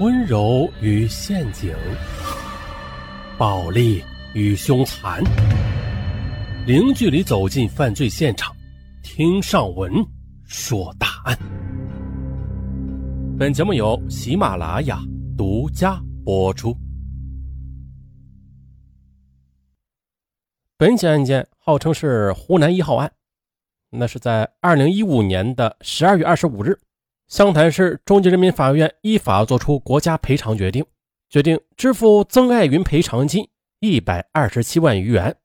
温柔与陷阱，暴力与凶残，零距离走进犯罪现场，听上文说大案。本节目由喜马拉雅独家播出。本起案件号称是湖南一号案，那是在二零一五年的十二月二十五日。湘潭市中级人民法院依法作出国家赔偿决定，决定支付曾爱云赔偿金一百二十七万余元。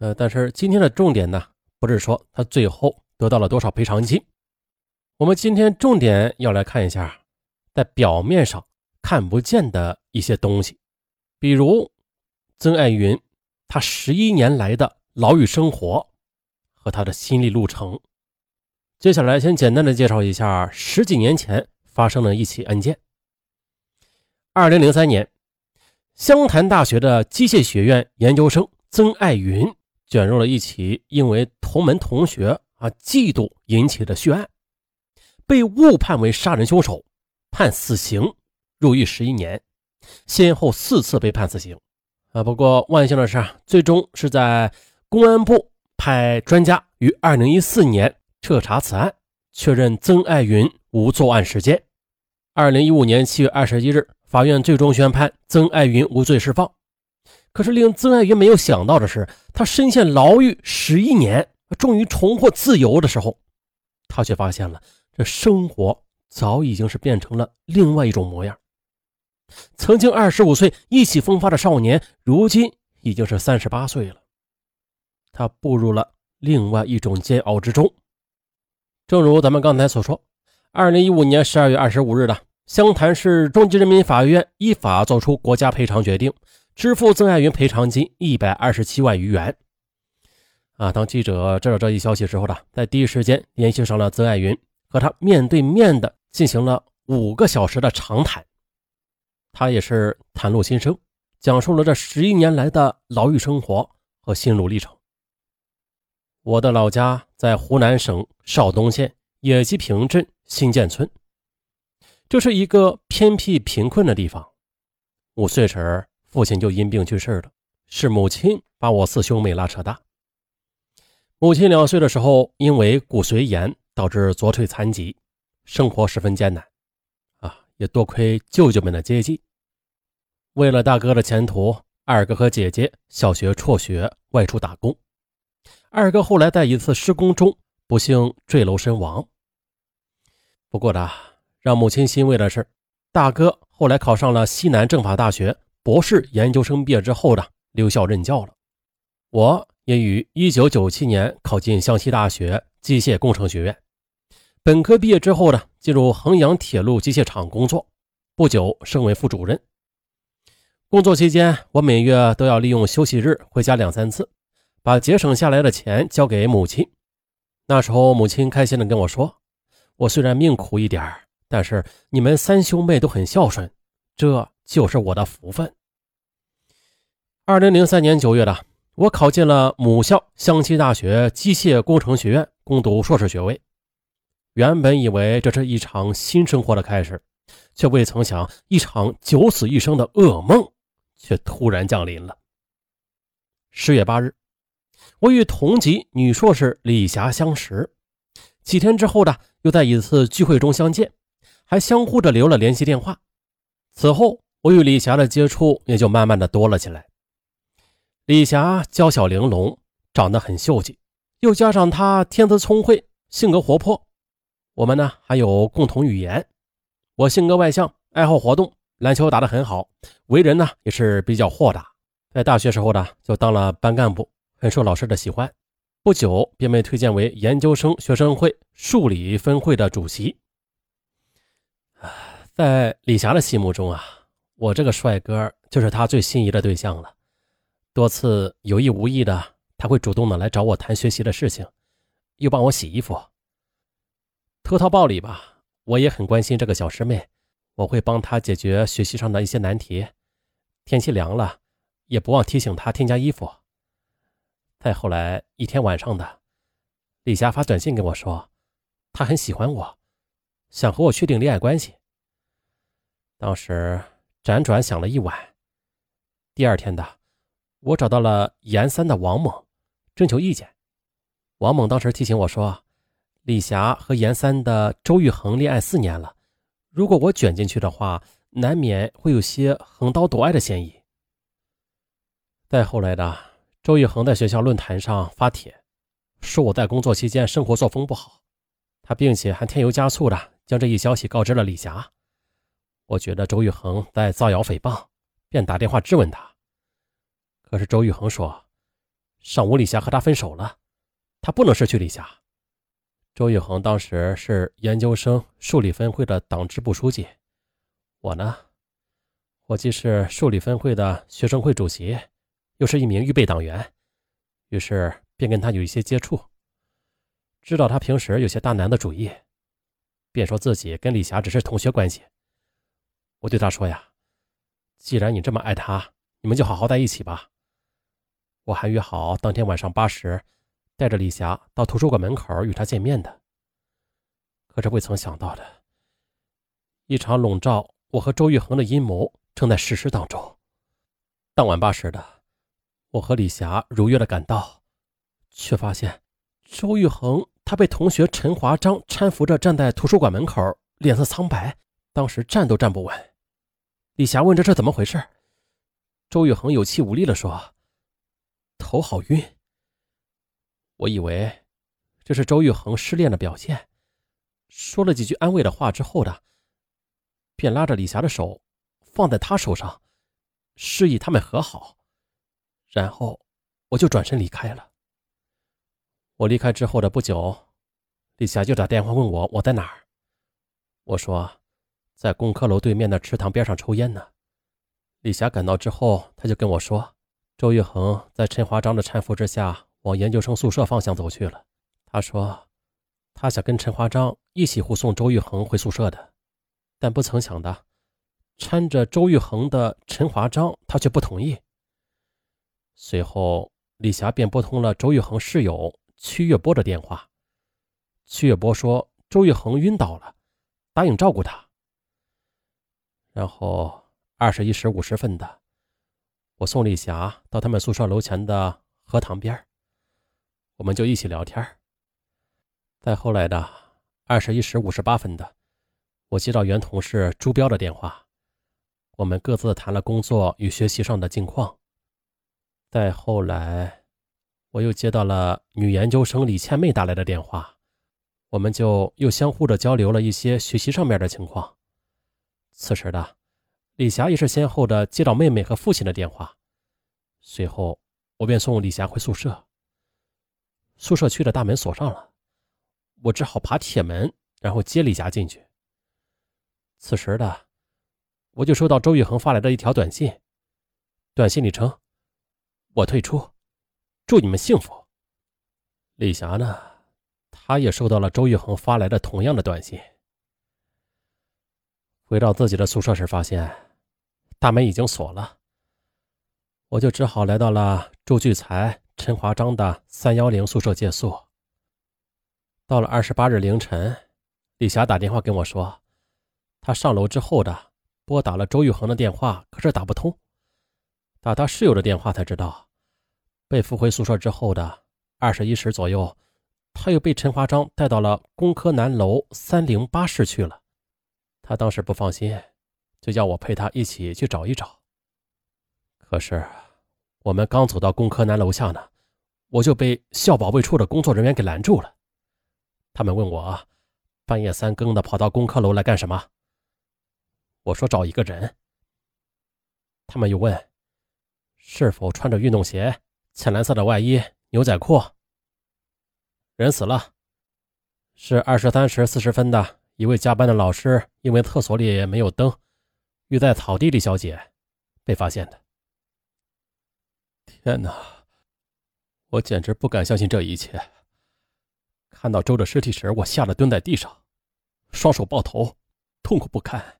呃，但是今天的重点呢，不是说他最后得到了多少赔偿金，我们今天重点要来看一下，在表面上看不见的一些东西，比如曾爱云他十一年来的牢狱生活和他的心理路程。接下来，先简单的介绍一下十几年前发生的一起案件。二零零三年，湘潭大学的机械学院研究生曾爱云卷入了一起因为同门同学啊嫉妒引起的血案，被误判为杀人凶手，判死刑，入狱十一年，先后四次被判死刑。啊，不过万幸的是啊，最终是在公安部派专家于二零一四年。彻查此案，确认曾爱云无作案时间。二零一五年七月二十一日，法院最终宣判曾爱云无罪释放。可是令曾爱云没有想到的是，他深陷牢狱十一年，终于重获自由的时候，他却发现了这生活早已经是变成了另外一种模样。曾经二十五岁意气风发的少年，如今已经是三十八岁了。他步入了另外一种煎熬之中。正如咱们刚才所说，二零一五年十二月二十五日的湘潭市中级人民法院依法作出国家赔偿决定，支付曾爱云赔偿金一百二十七万余元。啊，当记者知道这一消息之后呢，在第一时间联系上了曾爱云，和他面对面的进行了五个小时的长谈。他也是袒露心声，讲述了这十一年来的牢狱生活和心路历程。我的老家在湖南省邵东县野鸡坪镇新建村，这是一个偏僻贫困的地方。五岁时，父亲就因病去世了，是母亲把我四兄妹拉扯大。母亲两岁的时候，因为骨髓炎导致左腿残疾，生活十分艰难。啊，也多亏舅舅们的接济。为了大哥的前途，二哥和姐姐小学辍学外出打工。二哥后来在一次施工中不幸坠楼身亡。不过呢，让母亲欣慰的是，大哥后来考上了西南政法大学博士研究生，毕业之后呢留校任教了。我也于1997年考进湘西大学机械工程学院，本科毕业之后呢，进入衡阳铁路机械厂工作，不久升为副主任。工作期间，我每月都要利用休息日回家两三次。把节省下来的钱交给母亲，那时候母亲开心的跟我说：“我虽然命苦一点但是你们三兄妹都很孝顺，这就是我的福分。”二零零三年九月的，我考进了母校湘西大学机械工程学院，攻读硕士学位。原本以为这是一场新生活的开始，却未曾想一场九死一生的噩梦却突然降临了。十月八日。我与同级女硕士李霞相识，几天之后呢，又在一次聚会中相见，还相互的留了联系电话。此后，我与李霞的接触也就慢慢的多了起来。李霞娇小玲珑，长得很秀气，又加上她天资聪慧，性格活泼，我们呢还有共同语言。我性格外向，爱好活动，篮球打得很好，为人呢也是比较豁达。在大学时候呢，就当了班干部。很受老师的喜欢，不久便被推荐为研究生学生会数理分会的主席。在李霞的心目中啊，我这个帅哥就是她最心仪的对象了。多次有意无意的，他会主动的来找我谈学习的事情，又帮我洗衣服。偷桃报李吧，我也很关心这个小师妹，我会帮她解决学习上的一些难题。天气凉了，也不忘提醒她添加衣服。再后来一天晚上的，李霞发短信跟我说，她很喜欢我，想和我确定恋爱关系。当时辗转想了一晚。第二天的，我找到了严三的王猛，征求意见。王猛当时提醒我说，李霞和严三的周玉恒恋爱四年了，如果我卷进去的话，难免会有些横刀夺爱的嫌疑。再后来的，周玉恒在学校论坛上发帖，说我在工作期间生活作风不好，他并且还添油加醋的将这一消息告知了李霞。我觉得周玉恒在造谣诽谤，便打电话质问他。可是周玉恒说，上午李霞和他分手了，他不能失去李霞。周玉恒当时是研究生数理分会的党支部书记，我呢，我既是数理分会的学生会主席，又是一名预备党员，于是便跟他有一些接触，知道他平时有些大男子主义，便说自己跟李霞只是同学关系。我对他说呀：“既然你这么爱他，你们就好好在一起吧。”我还约好当天晚上八时，带着李霞到图书馆门口与他见面的。可是未曾想到的，一场笼罩我和周玉恒的阴谋正在实施当中。当晚八时的，我和李霞如约的赶到，却发现周玉恒他被同学陈华章搀扶着站在图书馆门口，脸色苍白，当时站都站不稳。李霞问：“这是怎么回事？”周玉恒有气无力地说：“头好晕。”我以为这是周玉恒失恋的表现，说了几句安慰的话之后的，便拉着李霞的手放在他手上，示意他们和好。然后我就转身离开了。我离开之后的不久，李霞就打电话问我我在哪儿。我说。在工科楼对面的池塘边上抽烟呢。李霞赶到之后，他就跟我说，周玉恒在陈华章的搀扶之下往研究生宿舍方向走去了。他说，他想跟陈华章一起护送周玉恒回宿舍的，但不曾想的，搀着周玉恒的陈华章他却不同意。随后，李霞便拨通了周玉恒室友曲月波的电话。曲月波说，周玉恒晕倒了，答应照顾他。然后二十一时五十分的，我送李霞到他们宿舍楼前的荷塘边我们就一起聊天再后来的二十一时五十八分的，我接到原同事朱彪的电话，我们各自谈了工作与学习上的近况。再后来，我又接到了女研究生李倩妹打来的电话，我们就又相互的交流了一些学习上面的情况。此时的李霞也是先后的接到妹妹和父亲的电话，随后我便送李霞回宿舍。宿舍区的大门锁上了，我只好爬铁门，然后接李霞进去。此时的我就收到周玉恒发来的一条短信，短信里称：“我退出，祝你们幸福。”李霞呢，她也收到了周玉恒发来的同样的短信。回到自己的宿舍时，发现大门已经锁了。我就只好来到了周聚才、陈华章的三幺零宿舍借宿。到了二十八日凌晨，李霞打电话跟我说，她上楼之后的拨打了周玉恒的电话，可是打不通。打他室友的电话才知道，被扶回宿舍之后的二十一时左右，他又被陈华章带到了工科南楼三零八室去了。他当时不放心，就叫我陪他一起去找一找。可是，我们刚走到工科南楼下呢，我就被校保卫处的工作人员给拦住了。他们问我，半夜三更的跑到工科楼来干什么？我说找一个人。他们又问，是否穿着运动鞋、浅蓝色的外衣、牛仔裤？人死了，是二十三时四十分的。一位加班的老师因为厕所里没有灯，遇在草地里小姐被发现的。天哪！我简直不敢相信这一切。看到周的尸体时，我吓得蹲在地上，双手抱头，痛苦不堪。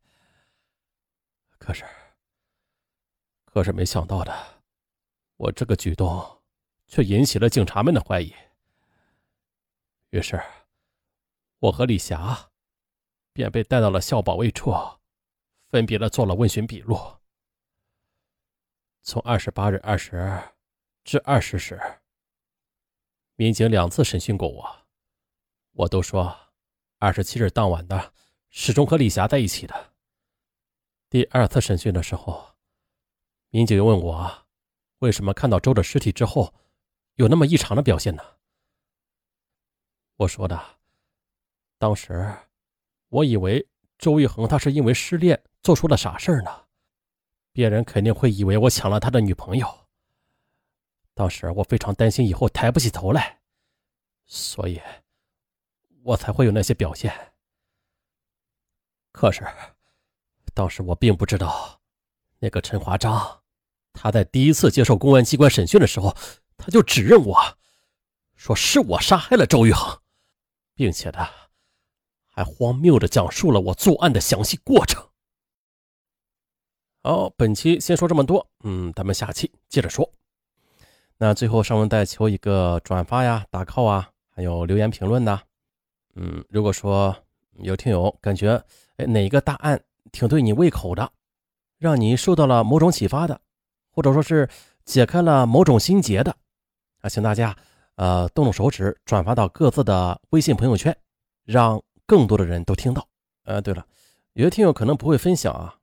可是，可是没想到的，我这个举动却引起了警察们的怀疑。于是，我和李霞。便被带到了校保卫处，分别的做了问询笔录。从二十八日二十至二十时，民警两次审讯过我，我都说二十七日当晚的始终和李霞在一起的。第二次审讯的时候，民警又问我为什么看到周的尸体之后有那么异常的表现呢？我说的，当时我以为周玉恒他是因为失恋做出了傻事呢。别人肯定会以为我抢了他的女朋友。当时我非常担心以后抬不起头来，所以，我才会有那些表现。可是，当时我并不知道，那个陈华章，他在第一次接受公安机关审讯的时候，他就指认我，说是我杀害了周玉恒，并且呢，还荒谬的讲述了我作案的详细过程。好，本期先说这么多，嗯，咱们下期接着说。那最后尚文再求一个转发呀、打 call 啊，还有留言评论呐。嗯，如果说有听友感觉哎哪个大案挺对你胃口的，让你受到了某种启发的，或者说是解开了某种心结的，啊，请大家呃动动手指转发到各自的微信朋友圈，让更多的人都听到。呃，对了，有些听友可能不会分享啊。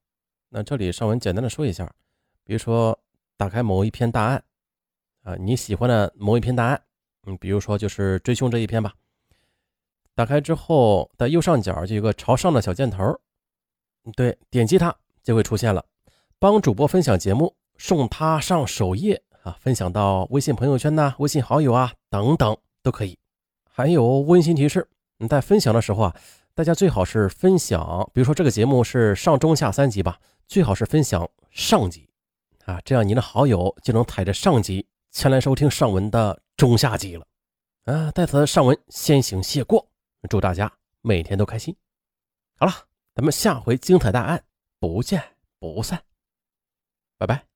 那这里尚文简单的说一下，比如说打开某一篇大案，啊，你喜欢的某一篇大案，嗯，比如说就是追凶这一篇吧。打开之后，在右上角就有个朝上的小箭头，对，点击它就会出现了，帮主播分享节目，送他上首页啊，分享到微信朋友圈呐、微信好友啊等等都可以。还有温馨提示，你在分享的时候啊。大家最好是分享，比如说这个节目是上中下三集吧，最好是分享上集啊，这样您的好友就能踩着上集前来收听上文的中下集了啊。在此上文先行谢过，祝大家每天都开心。好了，咱们下回精彩大案不见不散，拜拜。